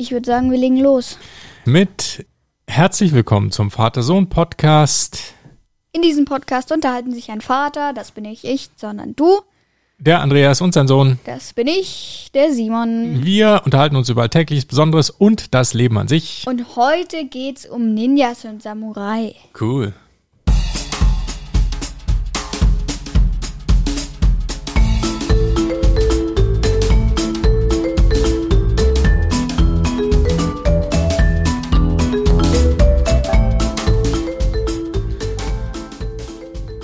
Ich würde sagen, wir legen los. Mit herzlich willkommen zum Vater-Sohn-Podcast. In diesem Podcast unterhalten sich ein Vater, das bin nicht ich, sondern du, Der Andreas und sein Sohn. das bin ich, der Simon. Wir unterhalten uns über Alltägliches Besonderes und das Leben an sich. Und heute geht's um Ninjas und Samurai. Cool.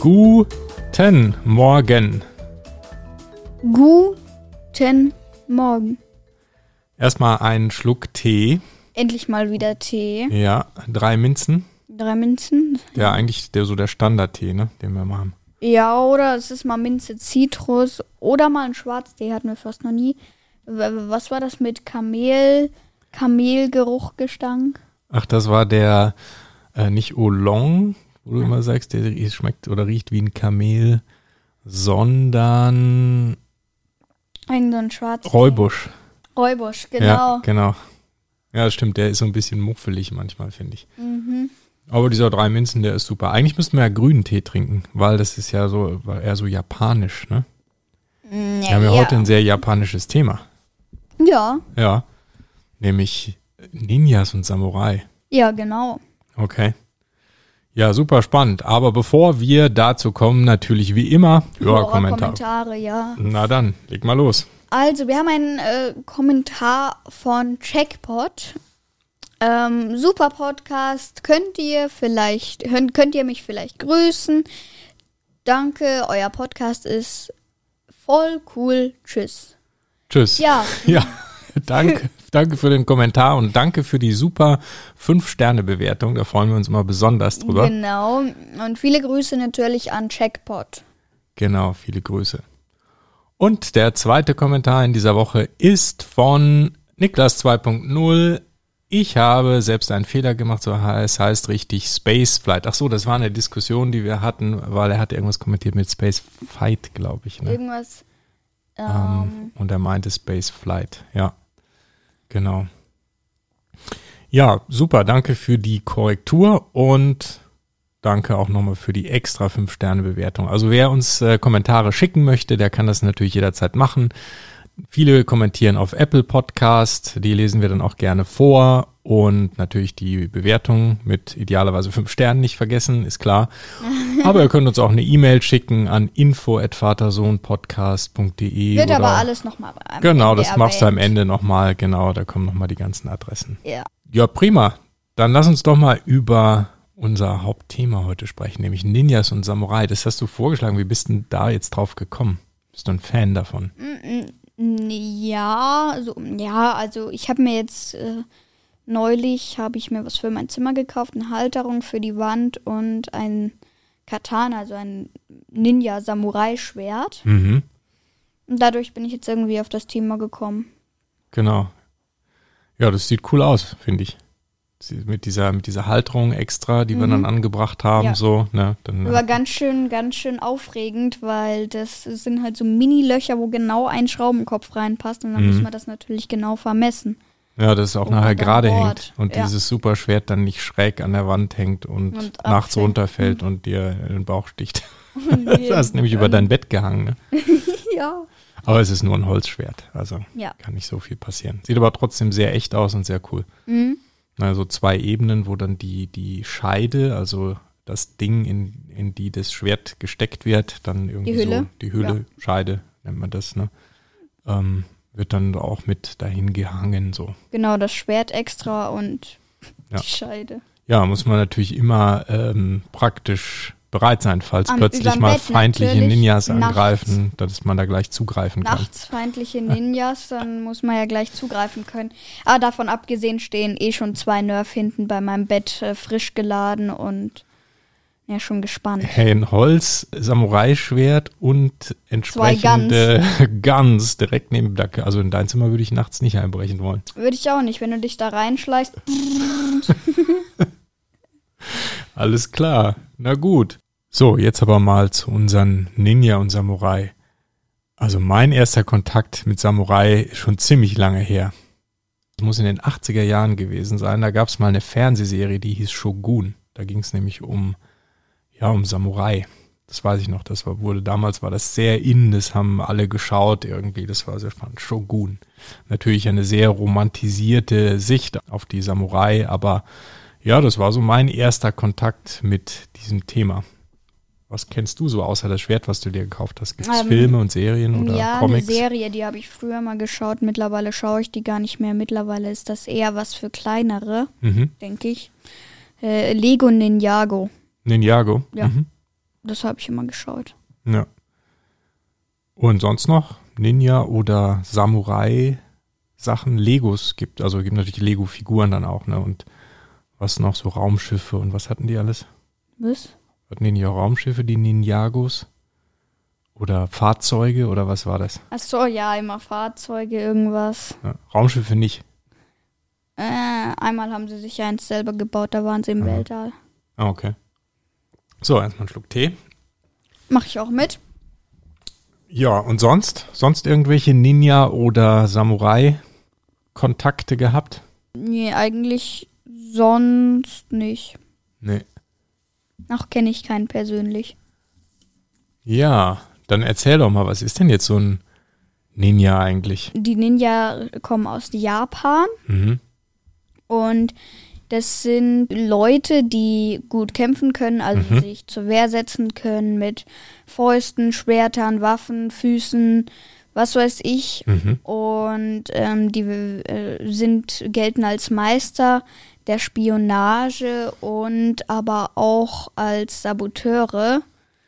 Guten Morgen. Guten Morgen. Erstmal einen Schluck Tee. Endlich mal wieder Tee. Ja, drei Minzen. Drei Minzen. Ja, eigentlich der, so der Standardtee, ne, den wir machen. Ja, oder es ist mal Minze Zitrus oder mal ein Schwarztee, hatten wir fast noch nie. Was war das mit Kamel, Kamelgeruchgestank? Ach, das war der äh, nicht Oolong, wo du immer sagst, der schmeckt oder riecht wie ein Kamel, sondern Irgend so ein Schwarztee. Räubusch. Räubusch, genau. Ja, genau. Ja, das stimmt, der ist so ein bisschen muffelig manchmal, finde ich. Mhm. Aber dieser drei Minzen, der ist super. Eigentlich müssten wir ja grünen Tee trinken, weil das ist ja so eher so japanisch, ne? Mm, Wir haben ja, heute ein sehr japanisches Thema. Ja, Ja. Nämlich Ninjas und Samurai. ja, genau. Okay. Ja, super spannend. Aber bevor wir dazu kommen, natürlich wie immer Hörerkommentar. Kommentare, ja. Na dann, leg mal los. Also, wir haben einen äh, Kommentar von Checkpot. Ähm, super Podcast. Könnt ihr vielleicht, könnt ihr mich vielleicht grüßen? Danke, euer Podcast ist voll cool. Tschüss. Tschüss. Ja, Ja, danke. Danke für den Kommentar und danke für die super 5-Sterne-Bewertung. Da freuen wir uns immer besonders drüber. genau. Und viele Grüße natürlich an Checkpot. Genau, viele Grüße. Und der zweite Kommentar in dieser Woche ist von Niklas 2.0. Ich habe selbst einen Fehler gemacht, so es heißt richtig Space Flight. Ach so, das war eine Diskussion, die wir hatten, weil er hat irgendwas kommentiert mit Space Fight, glaube ich. Ne? Irgendwas. Ähm, Ähm, und er meinte Space Flight, ja. Genau. Ja, super, danke für die Korrektur und danke auch nochmal für die extra 5-Sterne-Bewertung. Also wer uns äh, Kommentare schicken möchte, der kann das natürlich jederzeit machen. Viele kommentieren auf Apple Podcast, die lesen wir dann auch gerne vor und natürlich die Bewertung mit idealerweise 5 Sternen nicht vergessen, ist klar. Aber ihr könnt uns auch eine E-Mail schicken an info@vatersohnpodcast.de wird aber alles nochmal Genau, das machst du am. Ende nochmal, genau, da kommen nochmal die ganzen Adressen. Ja. Ja, prima. Dann lass uns doch mal über unser Hauptthema heute sprechen, nämlich Ninjas und Samurai. Das hast du vorgeschlagen. Wie bist denn da jetzt drauf gekommen? Bist du ein Fan davon? Mm, Ja, so, ja, also ich habe mir jetzt äh, neulich habe ich mir was für mein Zimmer gekauft, eine Halterung für die Wand und ein Katana, also ein Ninja-Samurai-Schwert. Mhm. Und dadurch bin ich jetzt irgendwie auf das Thema gekommen. Genau. Ja, das sieht cool aus, finde ich. Mit dieser, mit dieser Halterung extra, die wir dann angebracht haben, Mhm. Ja. so, ne? Dann, Aber ganz schön, ganz schön aufregend, weil das sind halt so Mini-Löcher, wo genau ein Schraubenkopf reinpasst und dann Mhm. muss man das natürlich genau vermessen. ja, dass es auch nachher gerade hängt und Ja. dieses Superschwert dann nicht schräg an der Wand hängt und, Und nachts abfällt. runterfällt und dir in den Bauch sticht. Du hast nämlich über dein Bett gehangen, ne? ja. Aber es ist nur ein Holzschwert, also Ja. kann nicht so viel passieren. Sieht aber trotzdem sehr echt aus und sehr cool. Mhm. Also zwei Ebenen, wo dann die, die Scheide, also das Ding, in, in die das Schwert gesteckt wird, dann irgendwie Die Hülle? so, die Hülle, Scheide nennt man das, ne? Ähm, wird dann auch mit dahin gehangen, so. Genau, das Schwert extra und Ja. die Scheide. Ja, muss man natürlich immer ähm, praktisch bereit sein, falls Am- plötzlich mal feindliche Ninjas nachts. angreifen, dass man da gleich zugreifen kann. Nachts feindliche Ninjas, dann muss man ja gleich zugreifen können. Aber davon abgesehen stehen eh schon zwei Nerf hinten bei meinem Bett äh, frisch geladen und ja, schon gespannt. Hey, ein Holz, Samurai-Schwert und entsprechende Guns. direkt neben der, also in dein Zimmer würde ich nachts nicht einbrechen wollen. Würde ich auch nicht, wenn du dich da reinschleichst. Alles klar. Na gut. So, jetzt aber mal zu unseren Ninja und Samurai. Also mein erster Kontakt mit Samurai ist schon ziemlich lange her. Das muss in den 80er Jahren gewesen sein. Da gab es mal eine Fernsehserie, die hieß Shogun. Da ging es nämlich um, ja, um Samurai. Das weiß ich noch. Das war, wurde damals war das sehr in, das haben alle geschaut irgendwie. Das war sehr spannend. Shogun. Natürlich eine sehr romantisierte Sicht auf die Samurai, aber ja, das war so mein erster Kontakt mit diesem Thema. Was kennst du so außer das Schwert, was du dir gekauft hast? Gibt es Ähm, Filme und Serien oder ja, Comics? eine Serie, die habe ich früher mal geschaut. Mittlerweile schaue ich die gar nicht mehr. Mittlerweile ist das eher was für kleinere, Mhm. denke ich. Äh, Lego Ninjago. Ninjago. Ja. Mhm. Das habe ich immer geschaut. Ja. Und sonst noch Ninja oder Samurai Sachen, Legos gibt, also gibt natürlich Lego Figuren dann auch, ne? Und was noch so Raumschiffe und was hatten die alles? Was? Hatten die nicht auch Raumschiffe, die Ninjagos? Oder Fahrzeuge oder was war das? Ach so, ja, immer Fahrzeuge, irgendwas. Ja, Raumschiffe nicht. Äh, einmal haben sie sich ja eins selber gebaut, da waren sie im Aha. Weltall. Ah, okay. So, erstmal einen Schluck Tee. Mache ich auch mit. Ja, und sonst? Sonst irgendwelche Ninja oder Samurai Kontakte gehabt? Nee, eigentlich sonst nicht. Nee. Noch kenne ich keinen persönlich. Ja, dann erzähl doch mal, was ist denn jetzt so ein Ninja eigentlich? Die Ninja kommen aus Japan Mhm. und das sind Leute, die gut kämpfen können, also Mhm. sich zur Wehr setzen können mit Fäusten, Schwertern, Waffen, Füßen, was weiß ich. Mhm. Und ähm, die äh, sind, gelten als Meister der Spionage und aber auch als Saboteure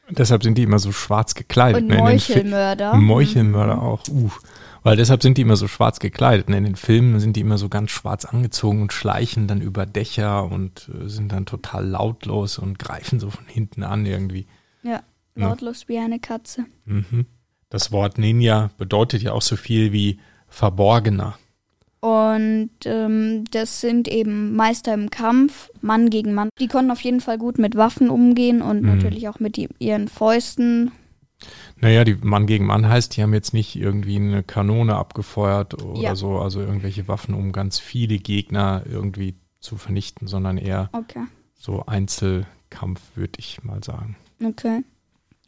Deshalb sind die immer so schwarz gekleidet. und ne? Meuchelmörder. Meuchelmörder auch. Uh. Weil deshalb sind die immer so schwarz gekleidet. Ne? In den Filmen sind die immer so ganz schwarz angezogen und schleichen dann über Dächer und äh, sind dann total lautlos und greifen so von hinten an irgendwie. Ja, lautlos wie eine Katze. Mhm. Das Wort Ninja bedeutet ja auch so viel wie Verborgener. Und ähm, das sind eben Meister im Kampf, Mann gegen Mann. Die konnten auf jeden Fall gut mit Waffen umgehen und Mhm. natürlich auch mit die, ihren Fäusten. Naja, die Mann gegen Mann heißt, die haben jetzt nicht irgendwie eine Kanone abgefeuert oder Ja. so, also irgendwelche Waffen, um ganz viele Gegner irgendwie zu vernichten, sondern eher Okay, so Einzelkampf, würde ich mal sagen. okay.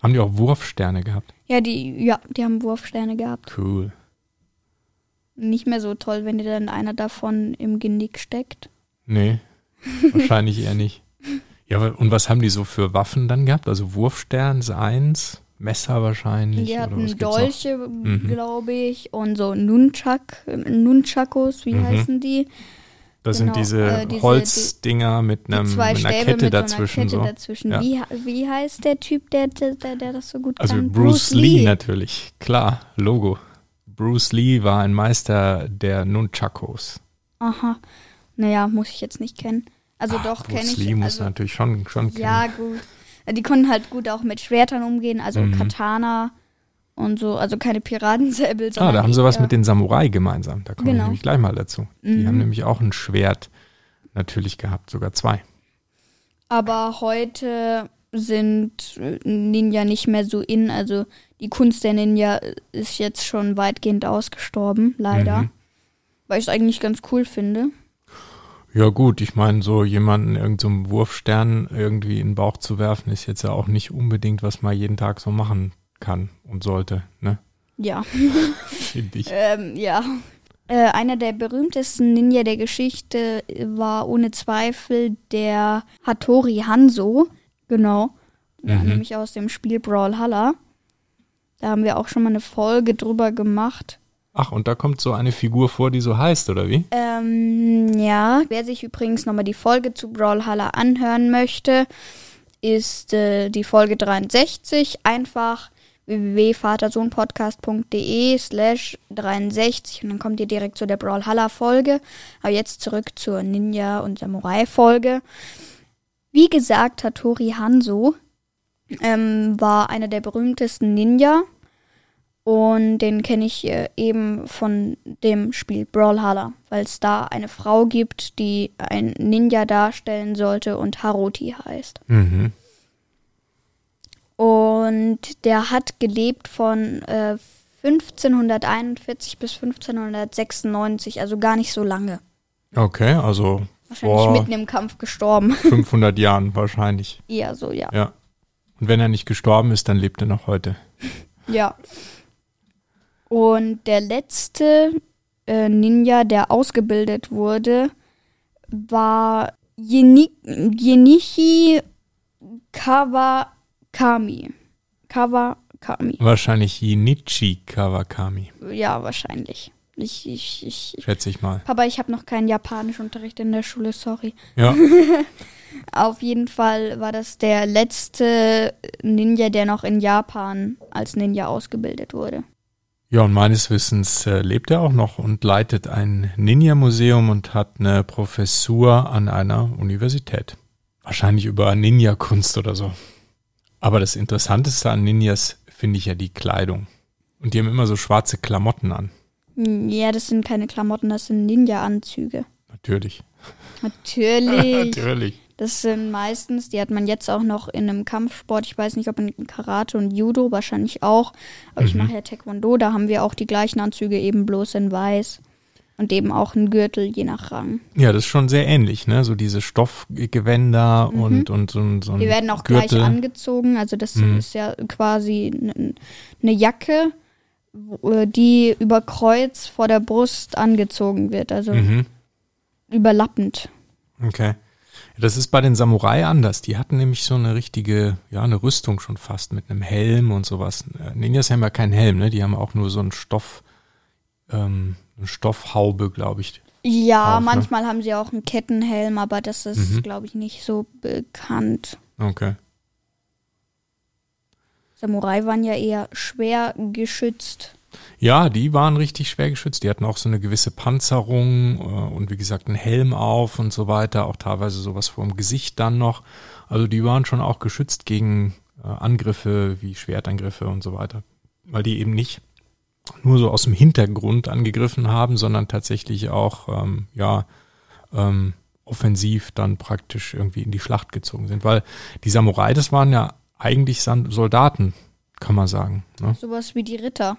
Haben die auch Wurfsterne gehabt? Ja, die, ja, die haben Wurfsterne gehabt. Cool. Nicht mehr so toll, wenn dir dann einer davon im Genick steckt. Nee, wahrscheinlich eher nicht. Ja, und was haben die so für Waffen dann gehabt? Also Wurfstern, Seins, Messer wahrscheinlich? Die hatten? Dolche, Mhm. glaube ich, und so Nunchak, Nunchakos, wie Mhm. heißen die? Das genau, sind diese, äh, diese- Holzdinger mit, einem, zwei mit einer Kette mit dazwischen. so einer Kette so. dazwischen. Ja. Wie, wie heißt der Typ, der, der, der das so gut Also kann? Bruce, Lee. natürlich, klar, Logo. Bruce Lee war ein Meister der Nunchakos. Aha. Naja, muss ich jetzt nicht kennen. Also Ah, doch kenne Bruce ich. Lee muss also, natürlich schon, schon kennen. ja, gut. Die konnten halt gut auch mit Schwertern umgehen, also Mhm. Katana und so, also keine Piratensäbel, Ah, da haben sie was mit den Samurai gemeinsam. Da komme ich Genau. nämlich gleich mal dazu. Die Mhm. haben nämlich auch ein Schwert natürlich gehabt, sogar zwei. Aber heute sind äh, Ninja nicht mehr so in, also die Kunst der Ninja ist jetzt schon weitgehend ausgestorben, leider. Mhm. Weil ich es eigentlich ganz cool finde. Ja gut, ich meine, so jemanden irgendeinem so Wurfstern irgendwie in den Bauch zu werfen, ist jetzt ja auch nicht unbedingt, was man jeden Tag so machen kann und sollte, ne? Ja. Finde ich. Ähm, ja. Äh, einer der berühmtesten Ninja der Geschichte war ohne Zweifel der Hattori Hanzo. Genau. Mhm. Nämlich aus dem Spiel Brawlhalla. Da haben wir auch schon mal eine Folge drüber gemacht. Ach, und da kommt so eine Figur vor, die so heißt, oder wie? Ähm, ja. Wer sich übrigens nochmal die Folge zu Brawlhalla anhören möchte, ist äh, die Folge 63. Einfach www.vatersohnpodcast.de slash 63 und dann kommt ihr direkt zu der Brawlhalla-Folge. Aber jetzt zurück zur Ninja- und Samurai-Folge. Wie gesagt, Hattori Hanzo ähm, war einer der berühmtesten Ninja und den kenne ich äh, eben von dem Spiel Brawlhalla, weil es da eine Frau gibt, die ein Ninja darstellen sollte und Haruti heißt. Mhm. Und der hat gelebt von äh, 1541 bis 1596, also gar nicht so lange. Okay, also Wahrscheinlich mitten im Kampf gestorben. 500 Jahren wahrscheinlich. Eher so, ja. Ja. Und wenn er nicht gestorben ist, dann lebt er noch heute. Ja. Und der letzte äh, Ninja, der ausgebildet wurde, war Yeni Genichi Kawakami. Kawakami. Wahrscheinlich Jinichi Kawakami, Ja, wahrscheinlich. Ich, ich, ich. schätze ich mal. Papa, ich habe noch keinen Japanischunterricht in der Schule, sorry. Ja, Auf jeden Fall war das der letzte Ninja, der noch in Japan als Ninja ausgebildet wurde. ja und meines Wissens äh, lebt er auch noch und leitet ein Ninja-Museum und hat eine Professur an einer Universität. Wahrscheinlich über Ninja-Kunst oder so. Aber das Interessanteste an Ninjas finde ich ja die Kleidung. Und die haben immer so schwarze Klamotten an. Ja, das sind keine Klamotten, das sind Ninja-Anzüge. Natürlich. Natürlich. Natürlich. Das sind meistens, die hat man jetzt auch noch in einem Kampfsport. Ich weiß nicht, ob in Karate und Judo, wahrscheinlich auch. Aber ich Mhm. mache ja Taekwondo, da haben wir auch die gleichen Anzüge, eben bloß in weiß. Und eben auch einen Gürtel, je nach Rang. Ja, das ist schon sehr ähnlich, ne? So diese Stoffgewänder und, und so, ein- so ein Die werden auch Gürtel. gleich angezogen. Also das Mhm. ist ja quasi eine Jacke, äh, die über Kreuz vor der Brust angezogen wird. Also Mhm. überlappend. Okay. Das ist bei den Samurai anders. Die hatten nämlich so eine richtige, ja, eine Rüstung schon fast mit einem Helm und sowas. Äh, Ninjas haben ja keinen Helm, ne? Die haben auch nur so einen Stoff, ähm, eine Stoffhaube, glaube ich. Ja, Auf, ne? manchmal haben sie auch einen Kettenhelm, aber das ist, Mhm. glaube ich, nicht so bekannt. Okay. Samurai waren ja eher schwer geschützt. Ja, die waren richtig schwer geschützt. Die hatten auch so eine gewisse Panzerung äh, und wie gesagt einen Helm auf und so weiter. Auch teilweise sowas vor dem Gesicht dann noch. Also die waren schon auch geschützt gegen äh, Angriffe wie Schwertangriffe und so weiter. Weil die eben nicht nur so aus dem Hintergrund angegriffen haben, sondern tatsächlich auch, ähm, ja, ähm, offensiv dann praktisch irgendwie in die Schlacht gezogen sind. Weil die Samurai, das waren ja eigentlich Soldaten, kann man sagen. Ne? Sowas wie die Ritter.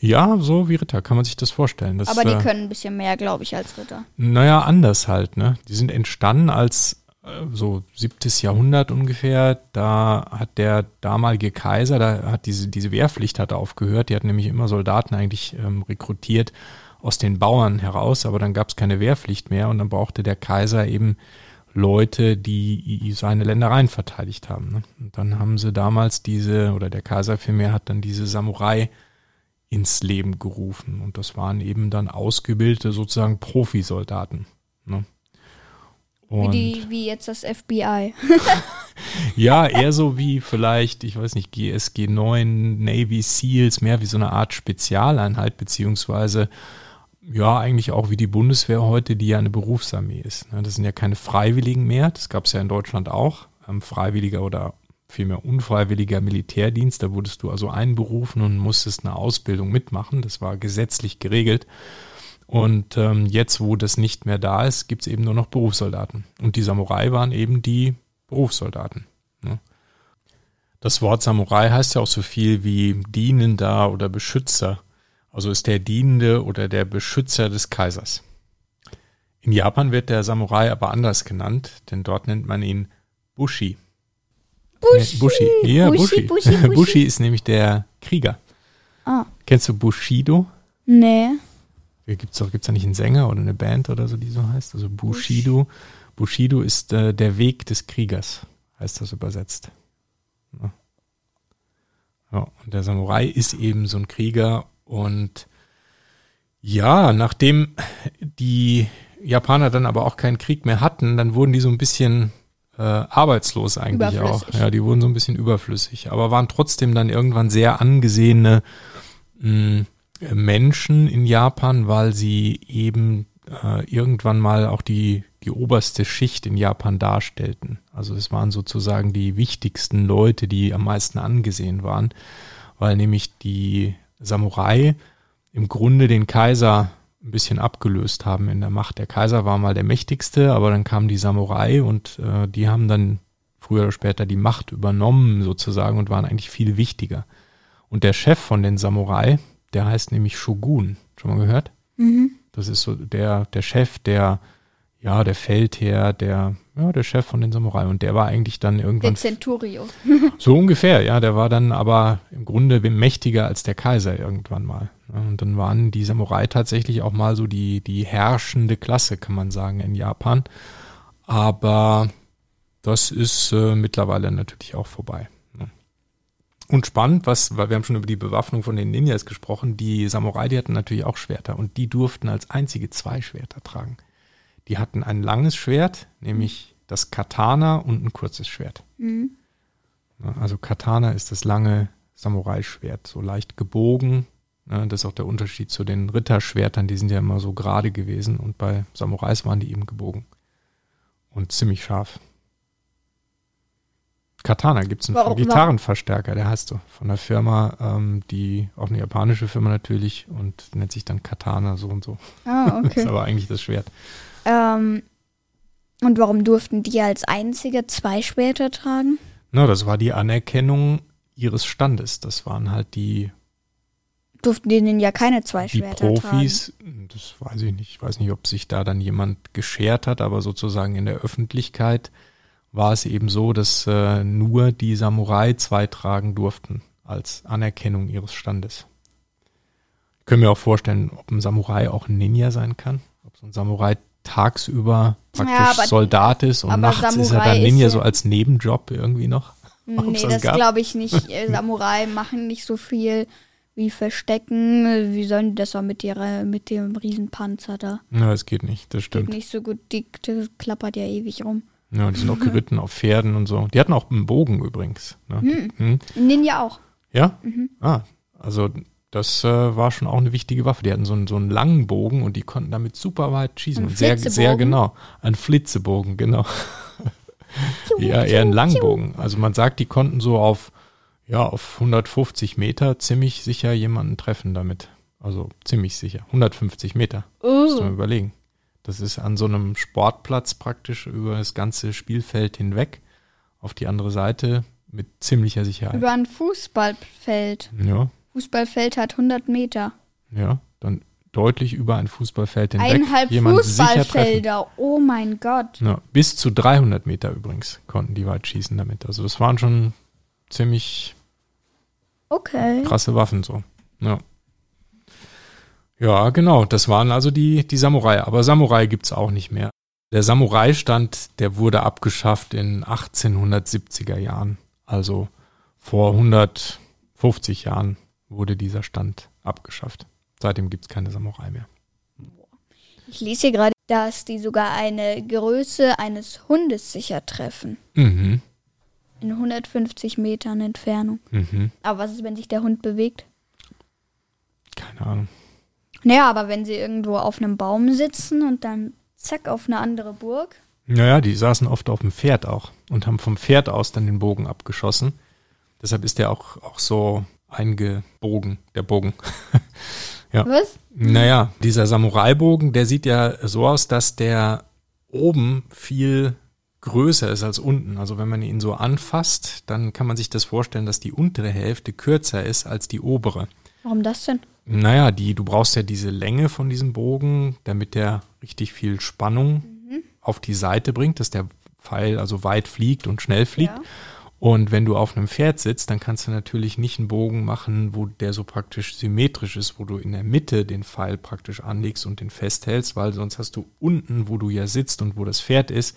Ja, so wie Ritter, kann man sich das vorstellen. Das, aber die äh, können ein bisschen mehr, glaube ich, als Ritter. Naja, anders halt, ne? Die sind entstanden als äh, so siebtes Jahrhundert ungefähr. Da hat der damalige Kaiser, da hat diese, diese Wehrpflicht hat aufgehört. Die hat nämlich immer Soldaten eigentlich ähm, rekrutiert aus den Bauern heraus, aber dann gab es keine Wehrpflicht mehr und dann brauchte der Kaiser eben Leute, die seine Ländereien verteidigt haben. Ne? Und dann haben sie damals diese, oder der Kaiser vielmehr hat dann diese Samurai ins Leben gerufen. Und das waren eben dann ausgebildete sozusagen Profisoldaten. Ne? Wie, die, wie jetzt das FBI. ja, eher so wie vielleicht, ich weiß nicht, GSG 9, Navy SEALs, mehr wie so eine Art Spezialeinheit, beziehungsweise ja, eigentlich auch wie die Bundeswehr heute, die ja eine Berufsarmee ist. ne? Das sind ja keine Freiwilligen mehr, das gab es ja in Deutschland auch. Ähm, Freiwilliger oder vielmehr unfreiwilliger Militärdienst, da wurdest du also einberufen und musstest eine Ausbildung mitmachen. Das war gesetzlich geregelt. Und ähm, jetzt, wo das nicht mehr da ist, gibt es eben nur noch Berufssoldaten. Und die Samurai waren eben die Berufssoldaten. Ne? Das Wort Samurai heißt ja auch so viel wie Dienender oder Beschützer. Also ist der Dienende oder der Beschützer des Kaisers. In Japan wird der Samurai aber anders genannt, denn dort nennt man ihn Bushi. Bushi. Bushi. Ja, Bushi, Bushi. Bushi, Bushi. Bushi ist nämlich der Krieger. Ah, Kennst du Bushido? nee. Gibt's doch, gibt's da nicht einen Sänger oder eine Band oder so, die so heißt? Also Bushido. Bushido ist äh, der Weg des Kriegers, heißt das übersetzt. Ja. ja, und der Samurai ist eben so ein Krieger und ja, nachdem die Japaner dann aber auch keinen Krieg mehr hatten, dann wurden die so ein bisschen äh, arbeitslos eigentlich auch. Ja, die wurden so ein bisschen überflüssig, aber waren trotzdem dann irgendwann sehr angesehene mh, Menschen in Japan, weil sie eben äh, irgendwann mal auch die, die oberste Schicht in Japan darstellten. Also es waren sozusagen die wichtigsten Leute, die am meisten angesehen waren, weil nämlich die Samurai im Grunde den Kaiser ein bisschen abgelöst haben in der Macht. Der Kaiser war mal der mächtigste, aber dann kamen die Samurai und äh, die haben dann früher oder später die Macht übernommen sozusagen und waren eigentlich viel wichtiger. Und der Chef von den Samurai, Der heißt nämlich Shogun. Schon mal gehört? Mhm. Das ist so der, der Chef, der, ja, der Feldherr, der, ja, der Chef von den Samurai. Und der war eigentlich dann Der irgendwann Centurio. so ungefähr, ja. Der war dann aber im Grunde mächtiger als der Kaiser irgendwann mal. Und dann waren die Samurai tatsächlich auch mal so die, die herrschende Klasse, kann man sagen, in Japan. Aber das ist äh, mittlerweile natürlich auch vorbei. ne. Und spannend, was, weil wir haben schon über die Bewaffnung von den Ninjas gesprochen, die Samurai, die hatten natürlich auch Schwerter und die durften als einzige zwei Schwerter tragen. Die hatten ein langes Schwert, nämlich das Katana und ein kurzes Schwert. Mhm. Ne, Also Katana ist das lange Samurai-Schwert, so leicht gebogen. Ne, Das ist auch der Unterschied zu den Ritterschwertern, die sind ja immer so gerade gewesen und bei Samurais waren die eben gebogen. Und ziemlich scharf. Katana gibt es einen Warum- Gitarrenverstärker, der heißt so, von der Firma, ähm, die, auch eine japanische Firma natürlich und nennt sich dann Katana so und so. Ah, Das ist okay. aber eigentlich das Schwert. Ähm, und warum durften die als einzige zwei Schwerter tragen? Na, das war die Anerkennung ihres Standes. Das waren halt die Durften denen ja keine zwei die Schwerter Profis, das weiß ich nicht, ich weiß nicht, ob sich da dann jemand geschert hat, aber sozusagen in der Öffentlichkeit war es eben so, dass äh, nur die Samurai zwei tragen durften als Anerkennung ihres Standes. Ich kann mir auch vorstellen, ob ein Samurai auch ein Ninja sein kann, ob so ein Samurai tagsüber praktisch aber- Soldat ist und nachts ist er Samurai dann Ninja ja- so als Nebenjob irgendwie noch. Nee, das das glaube ich nicht. Äh, Samurai machen nicht so viel wie Verstecken. Wie sollen die das auch mit, ihrer, mit dem Riesenpanzer da? Ja, das geht nicht, das Geht stimmt. nicht so gut. Die, die klappert ja ewig rum. Ja, die sind auch geritten auf Pferden und so. Die hatten auch einen Bogen übrigens. Ne? Hm. Ninja auch. Ja? Mhm. Ah, also das äh, war schon auch eine wichtige Waffe. Die hatten so einen, so einen langen Bogen und die konnten damit super weit schießen. Ein sehr, sehr genau. Ein Flitzebogen, genau. ja, eher ein Langbogen. Also man sagt, die konnten so auf, ja, auf 150 Meter ziemlich sicher jemanden treffen damit. Also ziemlich sicher. 150 Meter. Muss man überlegen. Das ist an so einem Sportplatz praktisch über das ganze Spielfeld hinweg auf die andere Seite mit ziemlicher Sicherheit. Über ein Fußballfeld. Ja, Fußballfeld hat 100 Meter. ja, dann deutlich über ein Fußballfeld hinweg Eineinhalb treffen. Fußballfelder. Oh mein Gott. Ja, bis zu 300 Meter übrigens konnten die weit schießen damit. Also das waren schon ziemlich Okay. krasse Waffen so. Ja. Ja, genau. Das waren also die, die Samurai. Aber Samurai gibt's auch nicht mehr. Der Samurai-Stand, der wurde abgeschafft in 1870er Jahren. Also vor 150 Jahren wurde dieser Stand abgeschafft. Seitdem gibt's keine Samurai mehr. Ich lese hier gerade, dass die sogar eine Größe eines Hundes sicher treffen. Mhm. In 150 Metern Entfernung. Mhm. Aber was ist, wenn sich der Hund bewegt? Keine Ahnung. Naja, aber wenn sie irgendwo auf einem Baum sitzen und dann zack auf eine andere Burg. Naja, die saßen oft auf dem Pferd auch und haben vom Pferd aus dann den Bogen abgeschossen. Deshalb ist der auch, auch so eingebogen, der Bogen. Ja. Was? Naja, dieser Samurai-Bogen, der sieht ja so aus, dass der oben viel größer ist als unten. Also wenn man ihn so anfasst, dann kann man sich das vorstellen, dass die untere Hälfte kürzer ist als die obere. Warum das denn? Naja, die, du brauchst ja diese Länge von diesem Bogen, damit der richtig viel Spannung auf die Seite bringt, dass der Pfeil also weit fliegt und schnell fliegt. Ja. Und wenn du auf einem Pferd sitzt, dann kannst du natürlich nicht einen Bogen machen, wo der so praktisch symmetrisch ist, wo du in der Mitte den Pfeil praktisch anlegst und den festhältst, weil sonst hast du unten, wo du ja sitzt und wo das Pferd ist,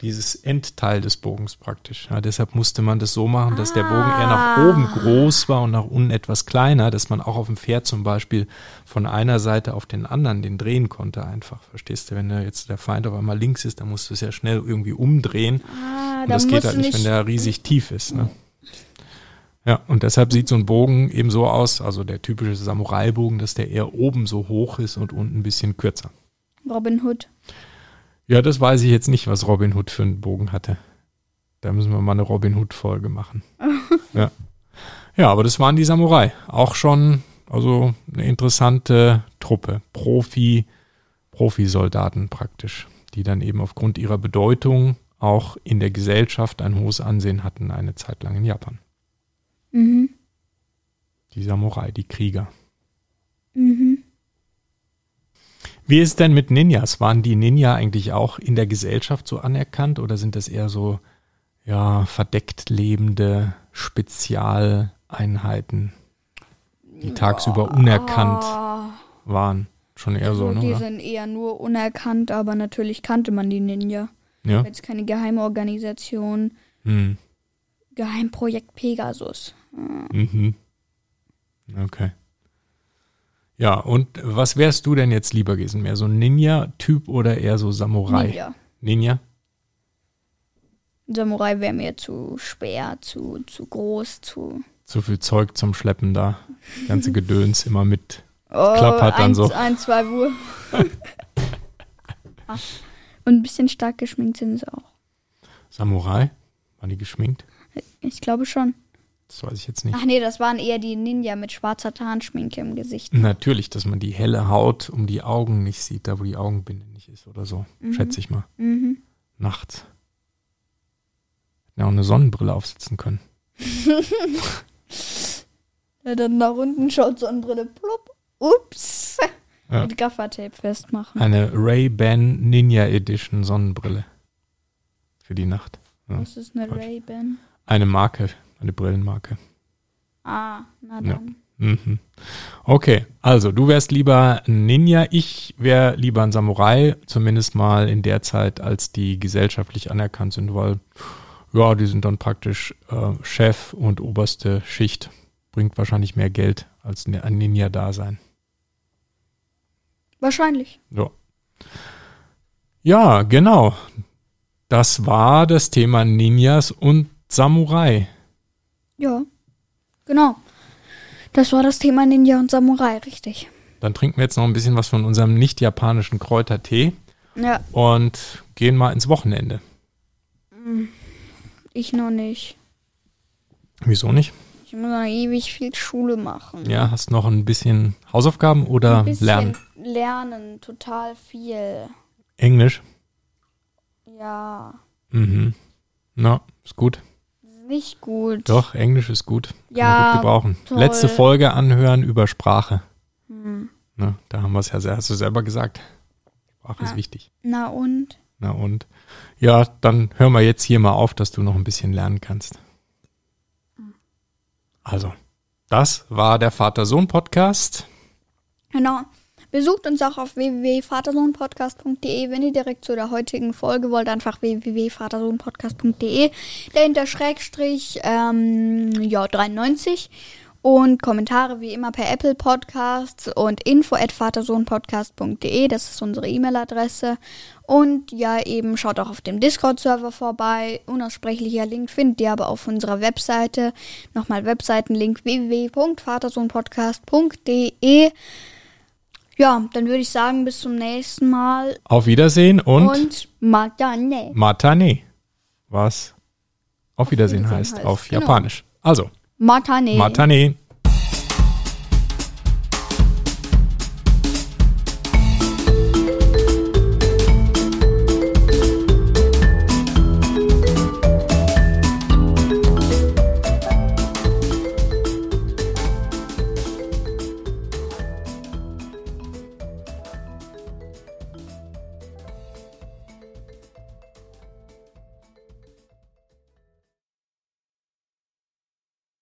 dieses Endteil des Bogens praktisch. Ja, deshalb musste man das so machen, dass der Bogen eher nach oben groß war und nach unten etwas kleiner, dass man auch auf dem Pferd zum Beispiel von einer Seite auf den anderen den drehen konnte einfach. Verstehst du? Wenn da jetzt der Feind auf einmal links ist, dann musst du es ja schnell irgendwie umdrehen. Ah, Und da das geht halt nicht, wenn der riesig tief ist. Ne? Ja, und deshalb sieht so ein Bogen eben so aus, also der typische Samurai-Bogen, dass der eher oben so hoch ist und unten ein bisschen kürzer. Robin Hood. Ja, das weiß ich jetzt nicht, was Robin Hood für einen Bogen hatte. Da müssen wir mal eine Robin Hood-Folge machen. ja. ja, aber das waren die Samurai. Auch schon, also eine interessante Truppe. Profi, Profisoldaten praktisch, die dann eben aufgrund ihrer Bedeutung auch in der Gesellschaft ein hohes Ansehen hatten, eine Zeit lang in Japan. Mhm. Die Samurai, die Krieger. Mhm. Wie ist denn mit Ninjas? Waren die Ninja eigentlich auch in der Gesellschaft so anerkannt oder sind das eher so ja, verdeckt lebende Spezialeinheiten, die tagsüber unerkannt waren? Schon eher so, also ne? die oder? sind eher nur unerkannt, aber natürlich kannte man die Ninja. Ja. Jetzt keine Geheimorganisation. Hm. Geheimprojekt Pegasus. Mhm. Okay. Ja, und was wärst du denn jetzt lieber gewesen? Mehr so ein Ninja-Typ oder eher so Samurai? Ninja. Ninja? Samurai wäre mir zu schwer, zu, zu groß, zu. Zu viel Zeug zum Schleppen da. Ganze Gedöns immer mit. Oh, Klappert dann ein, so. Ein, zwei Uhr. Und ein bisschen stark geschminkt sind sie auch. Samurai? Waren die geschminkt? Ich glaube schon. Das weiß ich jetzt nicht. Ach nee, das waren eher die Ninja mit schwarzer Tarnschminke im Gesicht. Natürlich, dass man die helle Haut um die Augen nicht sieht, da wo die Augenbinde nicht ist oder so. Schätze ich mal. Mhm. Nachts. Hätten ja auch eine Sonnenbrille aufsetzen können. Ja, dann nach unten schaut Sonnenbrille. Plupp. Ups. Ja. Mit Gaffertape festmachen. Eine Ray-Ban Ninja Edition Sonnenbrille. Für die Nacht. Ja. Das ist eine. Ray-Ban. Eine Marke, eine Brillenmarke. Ah, na Ja. dann. Mhm. Okay, also du wärst lieber ein Ninja, ich wäre lieber ein Samurai, zumindest mal in der Zeit, als die gesellschaftlich anerkannt sind, weil ja, die sind dann praktisch äh, Chef und oberste Schicht. Bringt wahrscheinlich mehr Geld als ne- ein Ninja-Dasein. Wahrscheinlich. Ja. ja, genau. Das war das Thema Ninjas und Samurai. Ja. Genau. Das war das Thema Ninja und Samurai, richtig. Dann trinken wir jetzt noch ein bisschen was von unserem nicht japanischen Kräutertee Ja, und gehen mal ins Wochenende. ich noch nicht. Wieso nicht? Ich muss noch ewig viel Schule machen. Ja, hast noch ein bisschen Hausaufgaben oder Ein bisschen lernen? Lernen, total viel. Englisch? Ja, Mhm. Na, ist gut. Nicht gut. Doch, Englisch ist gut. Kann Ja, gut gebrauchen. toll. Letzte Folge anhören über Sprache. Hm. Ne, da haben wir es ja, hast du selber gesagt. Sprache ist Ja. wichtig. Na und? Na und? Ja, dann hören wir jetzt hier mal auf, dass du noch ein bisschen lernen kannst. Also, das war der Vater-Sohn-Podcast. Genau. Besucht uns auch auf www.vatersohnpodcast.de. Wenn ihr direkt zu der heutigen Folge wollt, einfach www.vatersohnpodcast.de. Dahinter Schrägstrich, ähm, ja, 93. Und Kommentare wie immer per Apple Podcasts und info at vatersohnpodcast.de. Das ist unsere E-Mail-Adresse. Und ja, eben schaut auch auf dem Discord-Server vorbei. Unaussprechlicher Link findet ihr aber auf unserer Webseite. Nochmal Webseitenlink www.vatersohnpodcast.de. Ja, dann würde ich sagen, bis zum nächsten Mal Auf Wiedersehen und, und Matane. Matane, was auf Wiedersehen Wiedersehen heißt, heißt, auf genau. Japanisch. Also, Matane. Matane.